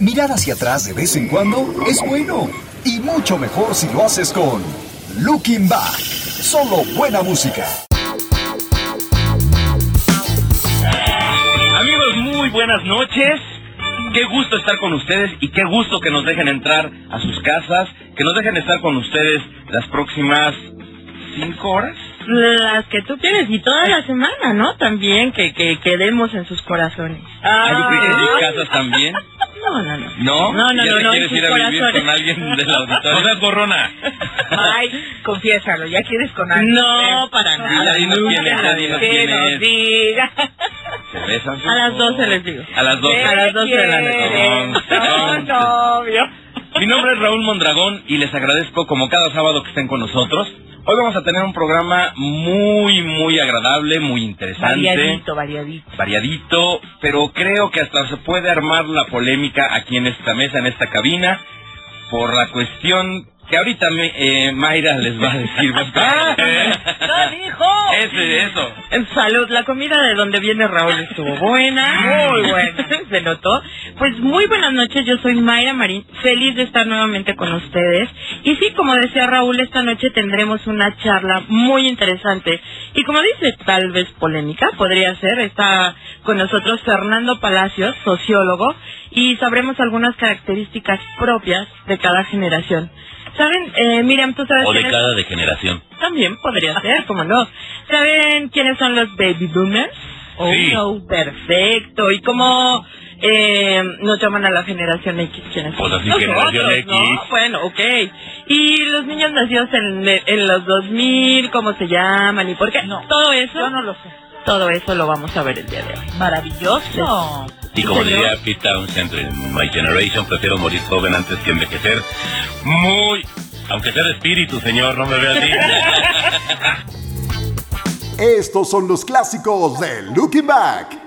Mirar hacia atrás de vez en cuando es bueno y mucho mejor si lo haces con Looking Back. Solo buena música. Amigos, muy buenas noches. Qué gusto estar con ustedes y qué gusto que nos dejen entrar a sus casas, que nos dejen estar con ustedes las próximas cinco horas. Las que tú quieres y toda la semana, ¿no? También que, que quedemos en sus corazones. Ah, yo creí que en sus casas también. No, no, no. ¿No? No, no, ¿Ya no, no, quieres ir a vivir corazones. con alguien del auditorio? No borrona. Ay, confiésalo, ya quieres con alguien. No, para nada. dinos quién es, dinos Que quién nos es. diga. ¿Se besan? A las 12 les digo. A las 12. A las 12 de la noche. Perdón. No, novio. Es Raúl Mondragón y les agradezco como cada sábado que estén con nosotros. Hoy vamos a tener un programa muy, muy agradable, muy interesante. Variadito, variadito. variadito, pero creo que hasta se puede armar la polémica aquí en esta mesa, en esta cabina, por la cuestión que ahorita me- eh, Mayra les va a decir. ¡No dijo! Ese, eso. En salud, la comida de donde viene Raúl estuvo buena. Muy buena. Se notó. Pues muy buenas noches, yo soy Mayra Marín, feliz de estar nuevamente con ustedes. Y sí, como decía Raúl, esta noche tendremos una charla muy interesante. Y como dice, tal vez polémica, podría ser. Está con nosotros Fernando Palacios, sociólogo, y sabremos algunas características propias de cada generación. ¿Saben? Eh, Miriam, tú sabes O de cada degeneración. También podría ser, como no. ¿Saben quiénes son los baby boomers? Oh, Sí. no, perfecto. ¿Y cómo eh, nos llaman a la generación X? ¿Quiénes son? Pues así, Nosotros, generación X. ¿no? Bueno, ok. ¿Y los niños nacidos en, en los 2000, cómo se llaman y por qué? No. Todo eso, Yo no lo sé. todo eso lo vamos a ver el día de hoy. Maravilloso. Y como señor. diría Pete Townsend en My Generation, prefiero morir joven antes que envejecer. Muy... Aunque sea de espíritu, señor, no me vea así. Estos son los clásicos de Looking Back.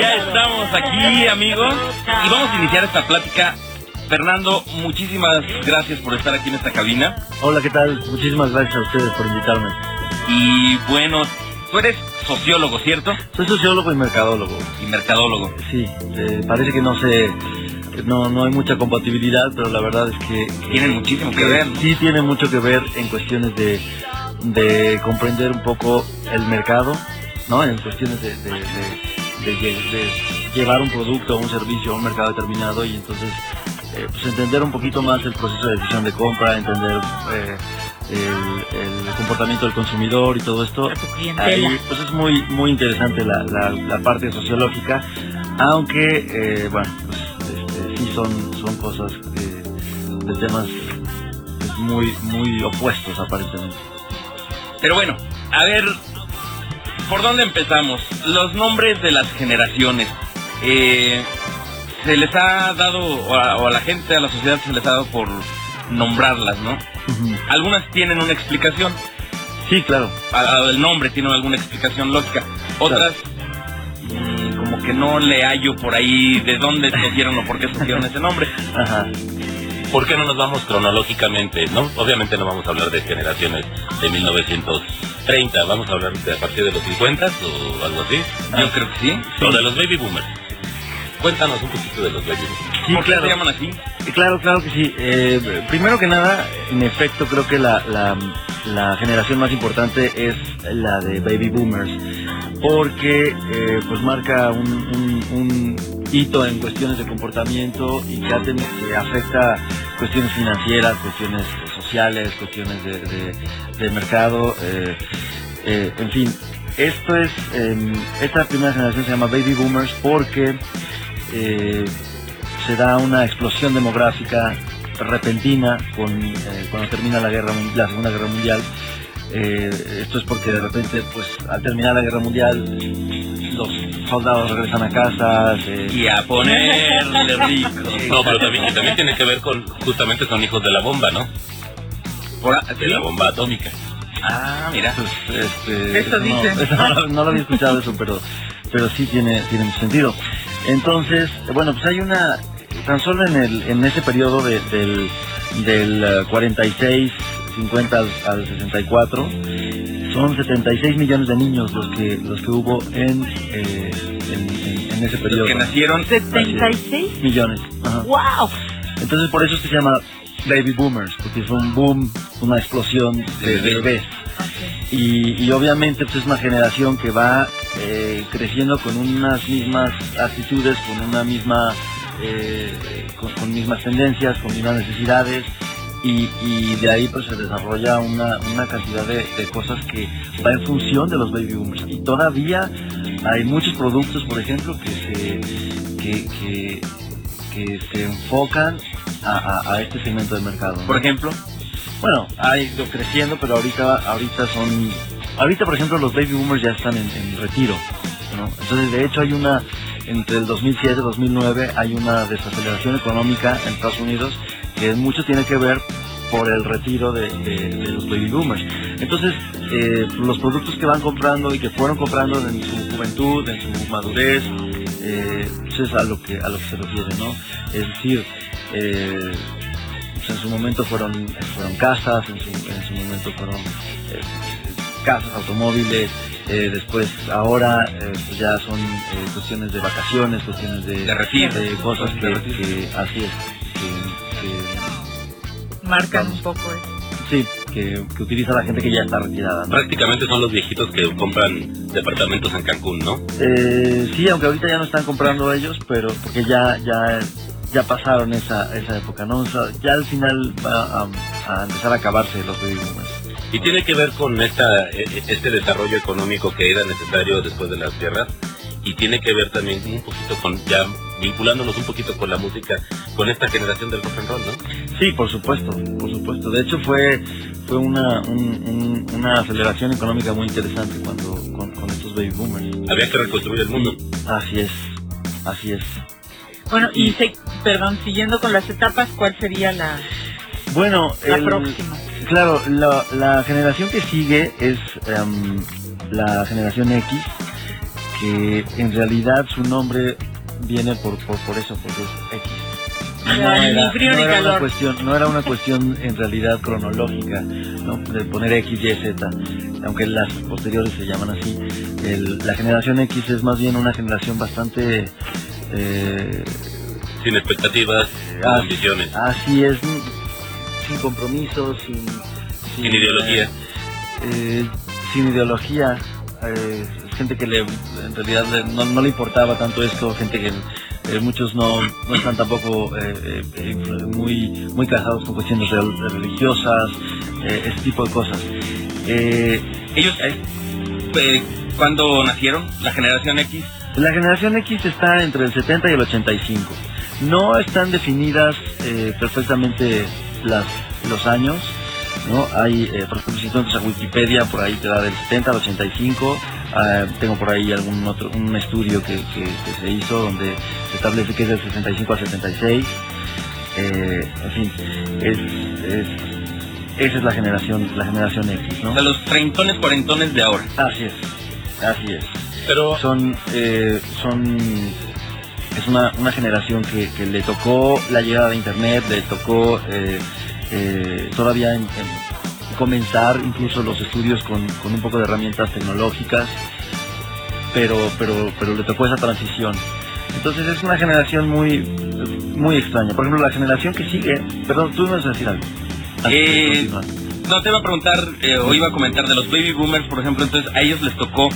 Ya estamos aquí, amigos, y vamos a iniciar esta plática. Fernando, muchísimas gracias por estar aquí en esta cabina. Hola, ¿qué tal? Muchísimas gracias a ustedes por invitarme. Y bueno, tú eres sociólogo, ¿cierto? Soy sociólogo y mercadólogo. Y mercadólogo. Sí, eh, parece que no sé, no, no hay mucha compatibilidad, pero la verdad es que... Tienen muchísimo que ver, ¿no? Sí tiene mucho que ver en cuestiones de, de comprender un poco el mercado, ¿no? En cuestiones de, de- de- de lle- de llevar un producto un servicio a un mercado determinado y entonces eh, pues entender un poquito más el proceso de decisión de compra, entender eh, el, el comportamiento del consumidor y todo esto. Ahí, pues es muy muy interesante la, la- la parte sociológica, aunque eh, bueno, pues este, sí son son cosas eh, de temas pues, muy muy opuestos aparentemente. Pero bueno, a ver, ¿por dónde empezamos? Los nombres de las generaciones. Eh, se les ha dado, o a, o a la gente, a la sociedad se les ha dado por nombrarlas, ¿no? Algunas tienen una explicación, Sí, claro. a- a- el nombre tiene alguna explicación lógica. Otras, mm, como que no le hallo por ahí de dónde escogieron o por qué escogieron ese nombre. Ajá. ¿Por qué no nos vamos cronológicamente? no Obviamente no vamos a hablar de generaciones de 1930, vamos a hablar de a partir de los 50 o algo así. Yo creo que sí. O de los baby boomers. Cuéntanos un poquito de los baby boomers. Sí, ¿Por qué se llaman así? Eh, Claro, claro que sí. Eh, primero que nada, en efecto, creo que la, la, la generación más importante es la de baby boomers, porque eh, pues marca un, un- un hito en cuestiones de comportamiento y que, que afecta cuestiones financieras, cuestiones sociales, cuestiones de, de- de mercado, eh, eh, en fin. Esto es, eh, esta primera generación se llama baby boomers porque eh, se da una explosión demográfica repentina con, eh, cuando termina la guerra la segunda guerra mundial Eh, esto es porque de repente pues al terminar la guerra mundial los soldados regresan a casa se- Y a ponerle rico. No, pero también, también tiene que ver con, justamente son hijos de la bomba, ¿no? Por De la bomba atómica. Ah, mira. pues, este, Eso no, eso no, lo- no lo había escuchado eso pero pero sí tiene tiene sentido entonces bueno pues hay una tan solo en el en ese periodo de- del del eh, 46 50 al, al 64 son 76 millones de niños los que los que hubo en, eh, en, en- en ese periodo. Los que nacieron 76. millones. Ajá. ¡Wow! Entonces por eso es que se llama baby boomers, porque fue un boom, una explosión de De bebés. Y, y obviamente pues, es una generación que va eh, creciendo con unas mismas actitudes, con una misma, eh, con, mismas tendencias, con mismas necesidades. Y, de ahí pues se desarrolla una, una cantidad de, de cosas que va en función de los baby boomers. Y todavía hay muchos productos, por ejemplo, que se, que, que, se enfocan a, a- este segmento del mercado. por ejemplo Bueno, ha ido creciendo, pero ahorita, ahorita son, ahorita por ejemplo los baby boomers ya están en, en retiro, ¿no? Entonces de hecho hay una, entre el 2007 y 2009 hay una desaceleración económica en Estados Unidos que mucho tiene que ver por el retiro de, los baby boomers. Entonces eh, los productos que van comprando y que fueron comprando en su juventud, en su madurez, eh, pues es a lo que a lo que se refiere, ¿no? Es decir, eh, en su momento fueron, fueron casas, en su, en su momento fueron eh, casas, automóviles, eh, después ahora eh, pues ya son eh, cuestiones de vacaciones, cuestiones de, De retiro. de cosas que, De que así es, que, Marcan Vamos. un poco eso. que- sí, que, que utiliza la gente que ya está retirada. ¿no? Prácticamente son los viejitos que compran departamentos en Cancún, ¿no? Eh, sí, aunque ahorita ya no están comprando ellos, pero porque ya ya ya pasaron esa, esa época, ¿no? O sea, ya al final va a, a empezar a acabarse los baby boomers. Y tiene que ver con esta, e- e- este desarrollo económico que era necesario después de las guerras y tiene que ver también un poquito con, ya vinculándonos un poquito con la música, con esta generación del rock and roll, ¿no? Sí, por supuesto, por supuesto. De hecho fue fue una un- un- una aceleración económica muy interesante cuando con, con estos baby boomers. Había que reconstruir el mundo. Así es, así es. Bueno, y se, perdón, siguiendo con las etapas, ¿cuál sería la, Bueno, la el- próxima? Claro, la, la generación que sigue es em, la generación X, que en realidad su nombre viene por, por, por eso, porque es X. Ni frío no era una cuestión, no era una cuestión en realidad cronológica, ¿no? de poner X, Y, Z, aunque las posteriores se llaman así. El- la generación X es más bien una generación bastante eh, Sin expectativas, sin Ah, ambiciones. Así es, sin compromisos, sin, Sin ideología. eh, sin ideología. eh, gente que le, en realidad le- no, no le importaba tanto esto, gente que eh, muchos no, no están tampoco eh, eh, eh, muy, muy casados con cuestiones rel- religiosas, eh, ese tipo de cosas. Eh, ellos eh, cuando nacieron la generación X La generación X está entre el 70 y el 85. No están definidas eh, perfectamente las, los años. ¿no? Hay, eh, por ejemplo, si entras a Wikipedia, por ahí te da del 70 al 85. Ah, tengo por ahí algún otro un estudio que, que- que se hizo donde se establece que es del 65 al 76. Eh, en fin, es, es- esa es la generación, la generación X, ¿no? o sea, los treintones cuarentones de ahora Así es, así es Pero son eh, son es una, una generación que, que le tocó la llegada de internet le tocó eh, eh, todavía en- en comenzar incluso los estudios con, con un poco de herramientas tecnológicas pero pero pero le tocó esa transición. Entonces es una generación muy muy extraña. Por ejemplo la generación que sigue perdón tú me vas a decir algo. Eh. No, te iba a preguntar, eh, o iba a comentar de los baby boomers, por ejemplo, entonces a ellos les tocó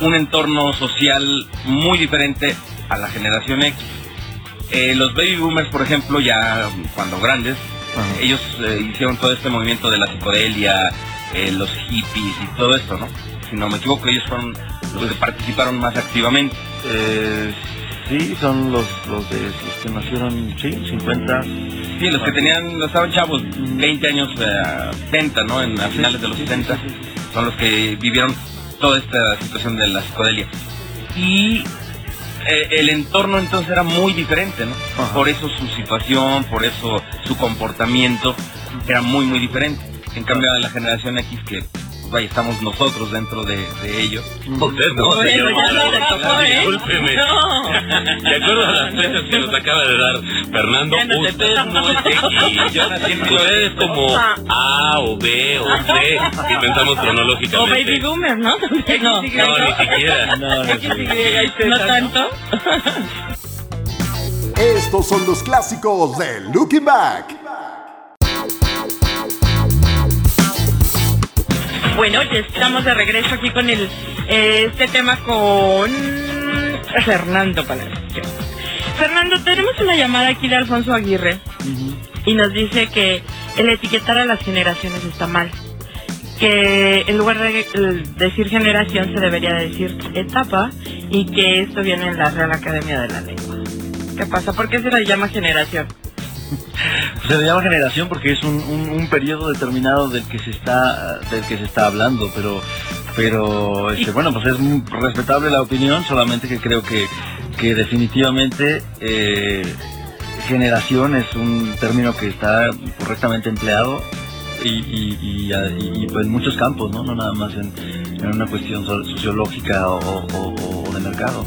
un entorno social muy diferente a la generación X. Eh, los baby boomers, por ejemplo, ya cuando grandes, Ajá. ellos eh, hicieron todo este movimiento de la psicodelia, eh, los hippies y todo esto, ¿no? Si no me equivoco, ellos fueron los que participaron más activamente. Eh, sí, son los, los, de, los que nacieron, sí, 50. Sí, los que tenían, los estaban chavos, 20 años, eh, 70, ¿no? En, a finales de los 70, son los que vivieron toda esta situación de la psicodelia. Y eh, el entorno entonces era muy diferente, ¿no? Ajá. Por eso su situación, por eso su comportamiento era muy, muy diferente. En cambio, de la generación X que vaya, estamos nosotros dentro de, de ellos. Usted no, Bueno, señor. ya no le tocó, ¿eh? Discúlpeme. No. De acuerdo a las fechas que nos acaba de dar Fernando, no te usted no es X. Usted es como A o B o C, si pensamos O cronológicamente. baby boomer, ¿no? No, No, ni siquiera. No, no tanto. Estos son los clásicos de Looking Back. Bueno, ya estamos de regreso aquí con el eh, este tema con Fernando Palacio. Fernando, tenemos una llamada aquí de Alfonso Aguirre y nos dice que el etiquetar a las generaciones está mal. Que en lugar de decir generación se debería decir etapa y que esto viene en la Real Academia de la Lengua. ¿Qué pasa? ¿Por qué se le llama generación? Se le llama generación porque es un, periodo determinado del que se está del que se está hablando, pero pero este, bueno pues es respetable la opinión, solamente que creo que que definitivamente eh, generación es un término que está correctamente empleado y, pues, en muchos campos, ¿no? No nada más en, una cuestión so- sociológica o, o- o de mercado.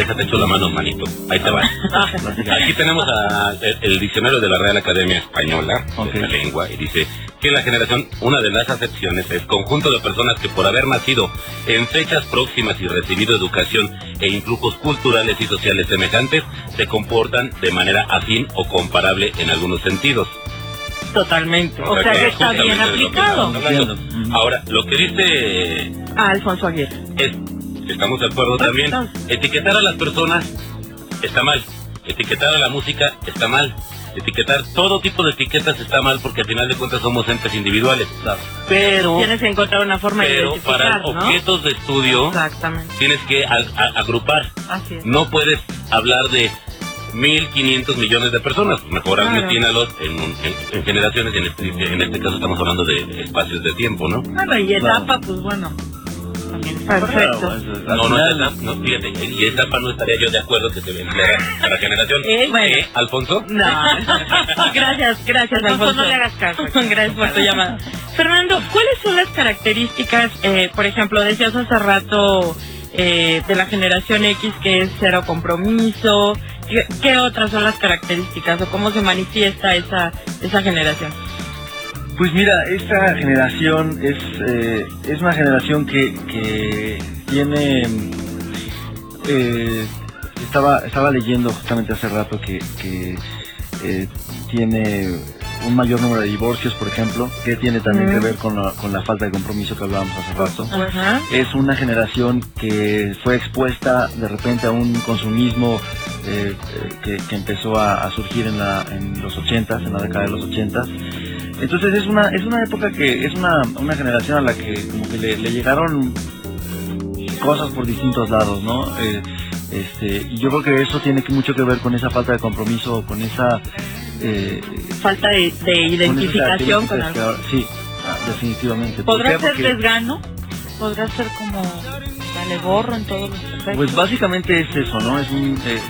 Déjate hecho la mano, manito. Ahí te va. Aquí tenemos a- el, el diccionario de la Real Academia Española de la lengua y dice que la generación, una de las acepciones es conjunto de personas que por haber nacido en fechas próximas y recibido educación e influjos culturales y sociales semejantes, se comportan de manera afín o comparable en algunos sentidos. Totalmente. O sea que es está bien lo que aplicado. Ahora, lo que dice A Alfonso Aguirre. es, estamos de acuerdo también, etiquetar a las personas está mal, etiquetar a la música está mal, etiquetar todo tipo de etiquetas está mal porque al final de cuentas somos entes individuales. Pero, Tienes que encontrar una forma de pero para ¿no? objetos de estudio tienes que a- a- agrupar. Así es. No puedes hablar de 1.500 millones de personas, mejor Claro. aglutínalos en, un- en- en generaciones en este, en este caso estamos hablando de espacios de tiempo, ¿no? Claro, y etapa, pues bueno. Perfecto. No, no, es etapa, no, fíjate, y etapa no estaría yo de acuerdo que se empleara para generación. Eh, bueno. ¿Eh, Alfonso? No. gracias, gracias, Alfonso, Alfonso. no le hagas caso. gracias por tu llamada. Fernando, ¿cuáles son las características, eh, por ejemplo, decías hace rato eh, de la generación X que es cero compromiso? ¿Qué, qué otras son las características o cómo se manifiesta esa, esa generación? Pues mira, esta generación es, eh, es una generación que, que tiene... eh, estaba, estaba leyendo justamente hace rato que, que eh, tiene un mayor número de divorcios, por ejemplo, que tiene también Mm. que ver con la, con la falta de compromiso que hablábamos hace rato. Es una generación que fue expuesta de repente a un consumismo eh, eh, que, que empezó a, a surgir en, la, en los 80 en la década de los 80 Entonces es una, es una época que es una, una generación a la que como que le, le llegaron cosas por distintos lados, ¿no? Eh, este, y yo creo que eso tiene que mucho que ver con esa falta de compromiso, con esa... eh, Falta de, identificación con que algo. ahora- sí, ah, definitivamente. ¿Por ¿Podrá ser Porque- desgano? ¿Podrá ser como gorro en todos los aspectos? Pues básicamente es eso, ¿no? Es un, eh,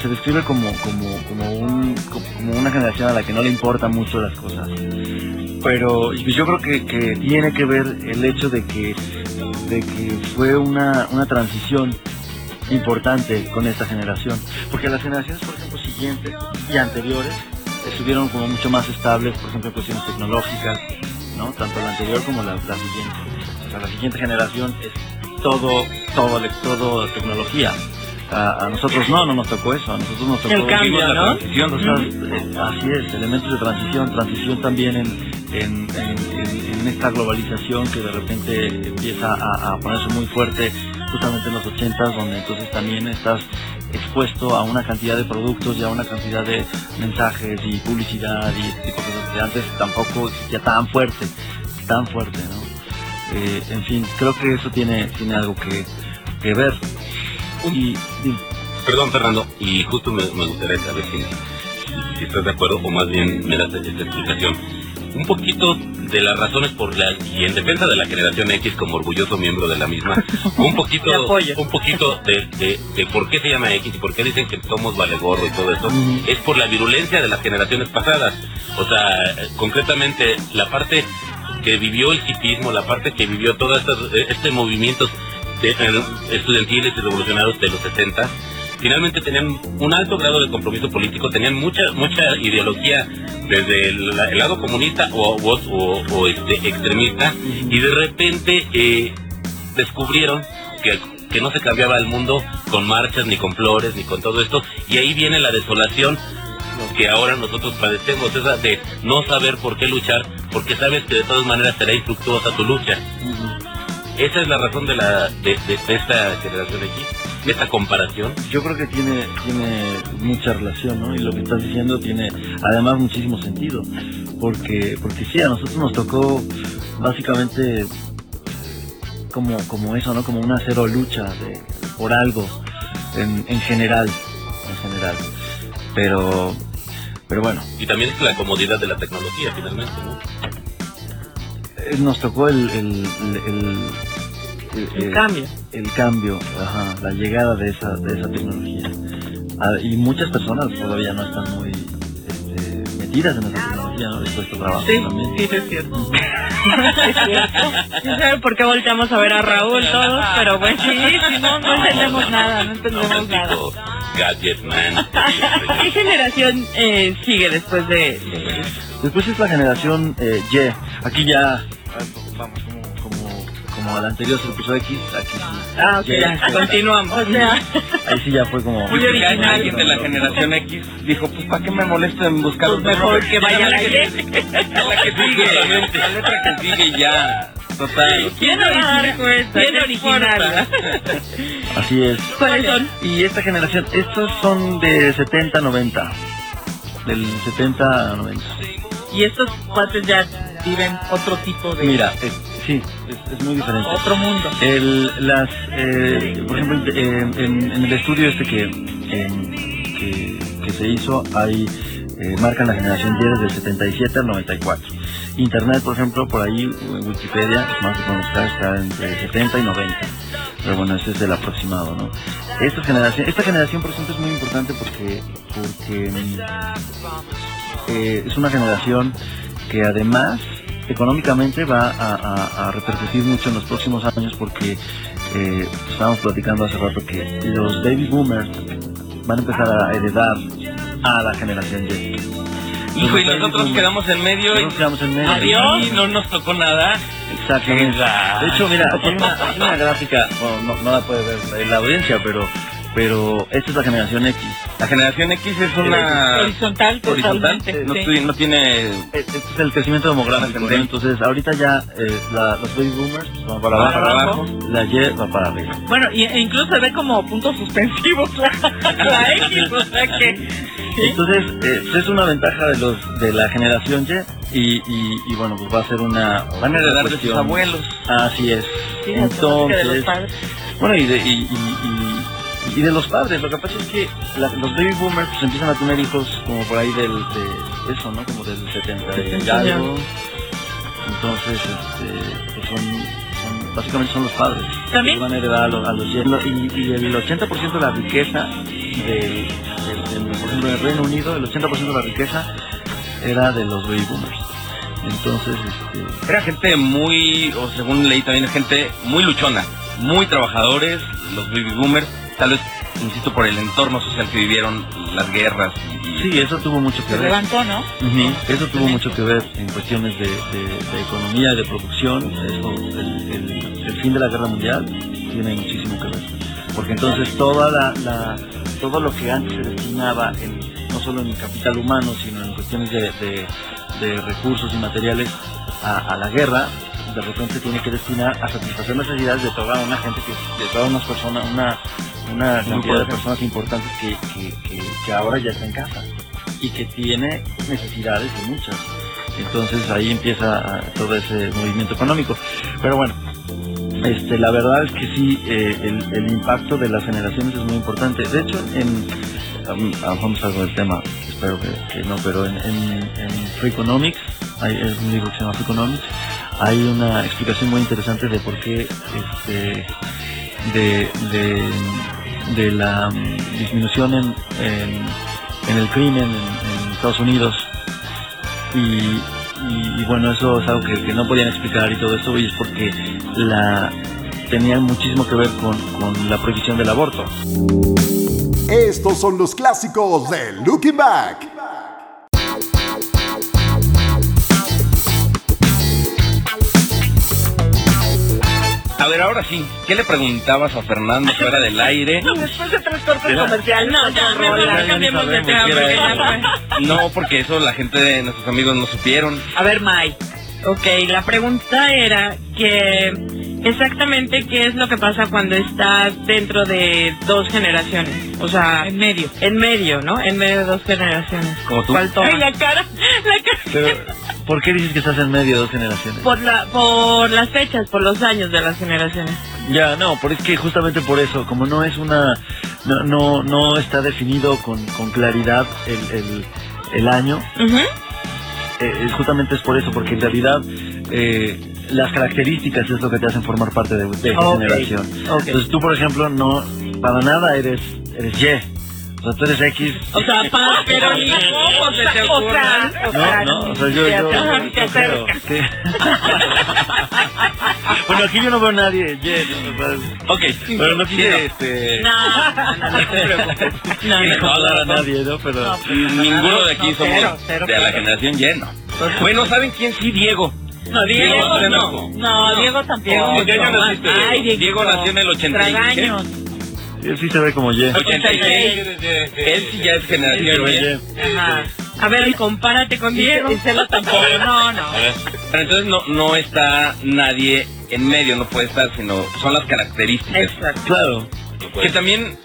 se describe como, como, como, un, como una generación a la que no le importan mucho las cosas. Pero yo creo que, que tiene que ver el hecho de que, de que fue una, una transición importante con esta generación. Porque las generaciones, por ejemplo, siguientes y anteriores estuvieron como mucho más estables, por ejemplo, en cuestiones tecnológicas, ¿no? Tanto la anterior como la siguiente. O sea, la siguiente generación es todo, todo, todo tecnología. A, a nosotros no, no nos tocó eso, a nosotros nos tocó El cambio, transición, o sea, eh, así es, elementos de transición, transición también en, en, en- en- en esta globalización que de repente empieza a, a ponerse muy fuerte justamente en los 80 donde entonces también estás expuesto a una cantidad de productos y a una cantidad de mensajes y publicidad y este tipo de cosas que antes tampoco existía tan fuerte, tan fuerte, ¿no? Eh, en fin, creo que eso tiene, tiene algo que, que ver. Y, y- Perdón, Fernando, y justo me, me gustaría saber si, estás de acuerdo o más bien me das esta explicación. Un poquito de las razones por las y en defensa de la generación X como orgulloso miembro de la misma, un poquito, un poquito de, de, de por qué se llama X y por qué dicen que somos vale gorro y todo Ujú. es por la virulencia de las generaciones pasadas. O sea, concretamente la parte que vivió el hipismo, la parte que vivió todo este, este movimiento de, eh, estudiantiles y revolucionarios de los 70, finalmente tenían un alto grado de compromiso político, tenían mucha mucha ideología desde el, el lado comunista o, o, o- o, este, extremista y de repente eh, descubrieron que, que no se cambiaba el mundo con marchas ni con flores ni con todo esto y ahí viene la desolación que ahora nosotros padecemos, esa de no saber por qué luchar, porque sabes que de todas maneras será infructuosa tu lucha. Esa es la razón de la de, de- de esta generación X, de esta comparación. Yo creo que tiene, tiene mucha relación, ¿no? Y lo que estás diciendo tiene además muchísimo sentido. Porque, porque sí, a nosotros nos tocó básicamente como, como eso, ¿no? Como una cero lucha de, por algo en, en general, en general. Pero, pero bueno, Y también es la comodidad de la tecnología, finalmente, ¿no? eh, nos tocó el, el, el, el- El el- cambio. el cambio, ajá, la llegada de esa, de esa tecnología. Ah, y muchas personas todavía no están muy metidas en esa tecnología, ¿no? De trabajo Sí, también. sí, sí, es cierto. No sé por qué volteamos a ver a Raúl todos, pero bueno. Sí, sí, no, no entendemos nada, no entendemos nada. gadget man. ¿Qué generación eh, sigue después de, de- Después es la generación eh, Y. Aquí ya, vamos, como, al anterior puso X, aquí sí. Ah, ok, ya, continuamos. O sea, Ahí sí ya fue como... Pues que alguien de la generación X dijo, pues ¿para qué me molesto en buscar Pues otro mejor nombre? que vaya la la que, la que sigue, la letra que sigue ya, total. ¿Quién no va a dar cuenta? Bien ¿Qué original. Así es. ¿Cuáles son? Y esta generación, estos son de 70 a 90. Del 70 a 90. y estos cuates ya viven otro tipo de... Mira, es- sí, es, es muy diferente. Otro mundo. El, las, eh, por ejemplo, eh, en, en el estudio este que, que, que se hizo, hay, eh, marcan la generación Y desde el 77 al 94. Internet, por ejemplo, por ahí, Wikipedia, más que está entre 70 y 90. Pero bueno, ese es el aproximado, ¿no? Esta generación, esta generación, por ejemplo, es muy importante porque, porque mm, eh, es una generación que además económicamente va a, a- a repercutir mucho en los próximos años porque eh, estábamos platicando hace rato que los baby boomers van a empezar a heredar a la generación Y. Hijo, y nosotros boomers. quedamos en medio y Nosotros quedamos en medio. Adiós. Y no nos tocó nada. Exactamente. Exacto. De hecho, mira, aquí hay una, hay una gráfica, bueno, no, no la puede ver la audiencia, pero, pero esta es la generación X. La generación X es una Horizontal, horizontal, totalmente. no, sí. no tiene... Este es el crecimiento demográfico, ¿no? Entonces, ahorita ya eh, la- los baby boomers van para abajo, Para abajo. la Y va para arriba. Bueno, y, e incluso se ve como puntos suspensivos la, la X, o sea que... Entonces, eh, pues, es una ventaja de los de la generación Y y, y, y, bueno, pues va a ser una... Van a heredar de sus abuelos. Así es. Sí, de los Entonces, padres. bueno, y de, y, y, de los padres, lo que pasa es que la- los baby boomers pues, empiezan a tener hijos como por ahí del, de eso, ¿no? Como del 70 y 70 algo. Entonces, este, pues son, son- básicamente son los padres. También- que van a heredar a los, a los y, y el 80% de la riqueza del, del- del- por ejemplo, en el Reino Unido, el 80% de la riqueza era de los baby boomers. Entonces, este, Era gente muy, o según leí también, gente muy luchona, muy trabajadores, los baby boomers, tal vez, insisto, por el entorno social que vivieron, las guerras y... sí, eso tuvo mucho que Se ver. levantó, ¿no? Eso tuvo mucho que ver en cuestiones de, de- de economía y de producción. Eso, el, el- el fin de la guerra mundial tiene muchísimo que ver. Porque entonces toda la, la- todo lo que antes se destinaba en, no solo en capital humano, sino en cuestiones de, de- de recursos y materiales a, a la guerra, de repente tiene que destinar a satisfacer necesidades de toda una gente que, de todas unas personas, una, una cantidad de personas importantes que, que- que- que ahora ya está en casa y que tiene necesidades de muchas. Entonces ahí empieza ah, todo ese movimiento económico. Pero bueno, este, la verdad es que sí, eh, el, el impacto de las generaciones es muy importante. De hecho, en, vamos a algo del tema, espero que, que no, pero en, en, en Free Economics, hay, es un libro que se llama Free Economics, hay una explicación muy interesante de por qué este, de, de, la mm, disminución en, en, el crimen en, Estados Unidos y, bueno, eso es algo que, no podían explicar y todo esto, y es porque la tenía muchísimo que ver con, con la prohibición del aborto. Estos son los clásicos de Looking Back. Ver, ahora sí, ¿qué le preguntabas a Fernando fuera del aire? Después de tres cortes comerciales. No, ya, mejor cambiemos de tema porque ya fue. No, porque eso la gente de nuestros amigos no supieron. A ver, May. Ok, la pregunta era que exactamente qué es lo que pasa cuando estás dentro de dos generaciones. O sea, En medio. en medio, ¿no? En medio de dos generaciones. Como tú. ¿Cuál toma? Ay, la cara. La cara. Pero, ¿por qué dices que estás en medio de dos generaciones? Por, la, por las fechas, por los años de las generaciones. Ya, no, pero es que justamente por eso, como no es una, no, no, no está definido con, con claridad el, el, el año, eh, justamente es por eso, porque en realidad eh, las características es lo que te hacen formar parte de, de esa generación. Entonces tú, por ejemplo, no, para nada eres, eres Y. O sea, tú eres X. O sea, pero ni cómo se te ocurra. o sea, No, no, o sea, yo, yo, yo bueno, aquí yo no veo a nadie, Y, ¿no? O sea, Ok, pero no quise, este, No, no, a nadie, ¿no? Pero, No, Ninguno de aquí No, somos cero, cero, de la cero. generación lleno. Bueno, ¿saben quién sí? Diego. No, Diego, Diego, no. No, Diego tampoco. Dieguito. Diego nació en el 86. Él sí se ve como Y. 86. Él sí ya es generación Sí, Y. Ajá. A ver, compárate con Diego. Celo tampoco. No, no. Pero entonces no, no está nadie en medio, no puede estar, sino son las características. Exacto. Claro. Que también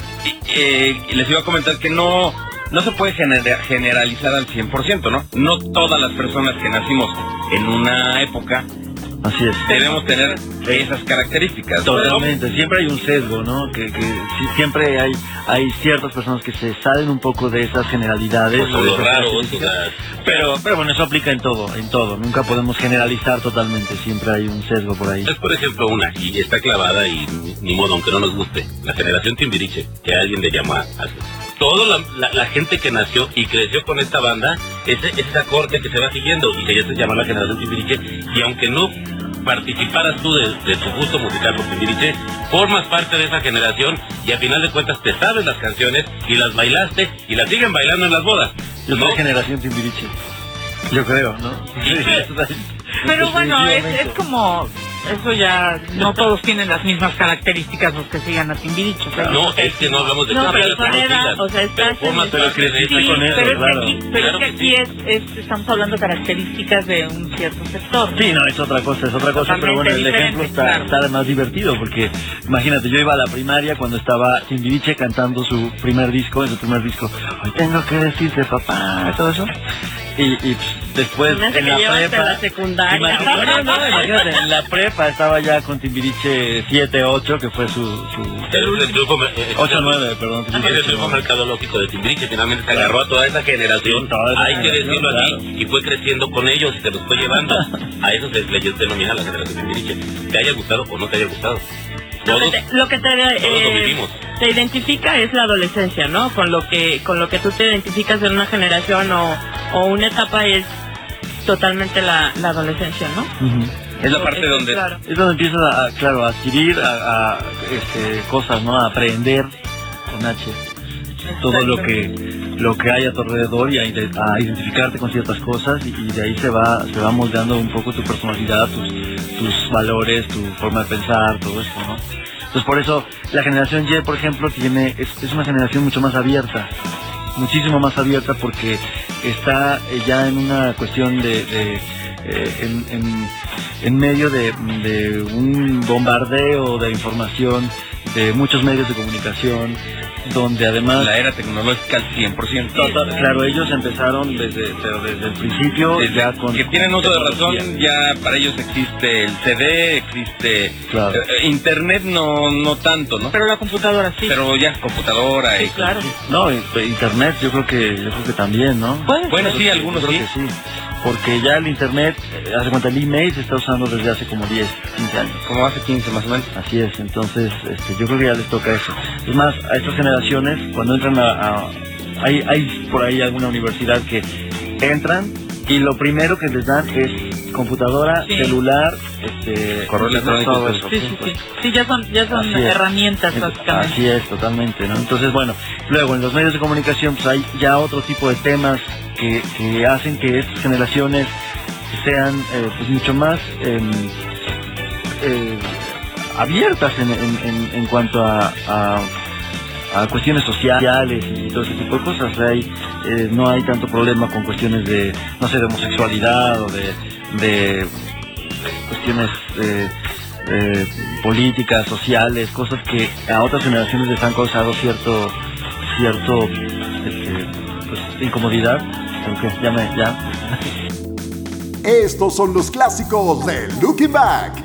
eh, les iba a comentar que no, no se puede genera- generalizar al 100%, ¿no? No todas las personas que nacimos en una época Así es. debemos tener esas características. ¿no? Totalmente, siempre hay un sesgo, ¿no? Que, que sí, siempre hay, hay ciertas personas que se salen un poco de esas generalidades. Pues o de esas raros, o características. sea, Pero, pero bueno, eso aplica en todo, en todo. Nunca podemos generalizar totalmente, siempre hay un sesgo por ahí. Es por ejemplo una, y está clavada y ni, modo, aunque no nos guste, la generación Timbiriche, que alguien le llama así. Toda la, la- la gente que nació y creció con esta banda, ese, ese acorde que se va siguiendo y que ya se llama la generación Timbiriche, y aunque no participaras tú de, de tu gusto musical por Timbiriche, formas parte de esa generación y a final de cuentas te sabes las canciones y las bailaste y las siguen bailando en las bodas. Yo ¿no? soy generación Timbiriche. Yo creo, ¿no? Pero bueno, es, es como, eso ya, no todos tienen las mismas características los que sigan a Timbiriche. No, es que no hablamos de No, pero Soledad, o sea, estás pero en- con eso, pero es claro. que aquí, pero Claro es que que aquí es, es- estamos hablando de características de un cierto sector. Sí, no, es otra cosa, es otra cosa, pero bueno, el ejemplo está, claro. está además divertido, porque imagínate, yo iba a la primaria cuando estaba Timbiriche cantando su primer disco, en su primer disco, hoy tengo que decirte papá, todo eso, y, y pues, después en la prepa... la secundaria. Imagínate, no, no, imagínate, en la prepa estaba ya con Timbiriche 7-8, que fue su... su El, el triunfo, eh, eh, 8-9, perdón. El triunfo mercadológico de Timbiriche, finalmente se agarró a toda esa generación, Sí, toda esa hay que generación, decirlo así, y fue creciendo con ellos y se los fue llevando. A eso se le denomina la generación Timbiriche. Te haya gustado o no te haya gustado. Lo Todos, que te, lo que te, lo eh, te identifica es la adolescencia, ¿no? Con lo que con lo que tú te identificas en una generación o, o una etapa es totalmente la, la adolescencia, ¿no? Es la parte donde Claro. Es donde empiezas a, claro, a adquirir a, a, este, cosas, ¿no? A aprender con H todo lo que lo que hay a tu alrededor y a, ide- a identificarte con ciertas cosas y, y de ahí se va se va moldeando un poco tu personalidad, tus, tus valores, tu forma de pensar, todo esto, ¿no? Entonces por eso la generación Y, por ejemplo, tiene es, es una generación mucho más abierta, muchísimo más abierta porque está ya en una cuestión de, de, eh, en, en, en medio de, de un bombardeo de información de muchos medios de comunicación donde además la era tecnológica al 100%. Total, claro ellos empezaron desde pero desde el principio Desde ya con que tienen uso de razón, ya para ellos existe el CD, existe Claro. eh, internet, no no tanto, ¿no? Pero la computadora sí. Pero ya computadora y claro. no y- internet yo creo que yo creo que también no Bueno, ser. sí, algunos sí. creo que sí porque ya el internet eh, hace cuenta el email se está usando desde hace como 10 15 años Como hace 15 más o menos. Así es, entonces este, yo creo que ya les toca eso. Es más, a estas generaciones, cuando entran a... a- hay, hay por ahí alguna universidad que entran y lo primero que les dan es computadora, Sí. celular, este, Correo electrónico, todo eso. Sí, sí, sí. Sí, ya son, ya son Así es. herramientas básicamente. Así es, totalmente, ¿no? Entonces, bueno, luego en los medios de comunicación pues hay ya otro tipo de temas que, que hacen que estas generaciones sean eh, pues mucho más em, eh, abiertas en, en- en- en cuanto a, a- a cuestiones sociales y todo ese tipo de cosas. O sea, hay, eh, no hay tanto problema con cuestiones de, no sé, de homosexualidad o de, cuestiones eh, eh, políticas, sociales, cosas que a otras generaciones les han causado cierto, cierto, este, pues, incomodidad. Aunque ya. Estos son los clásicos de Looking Back.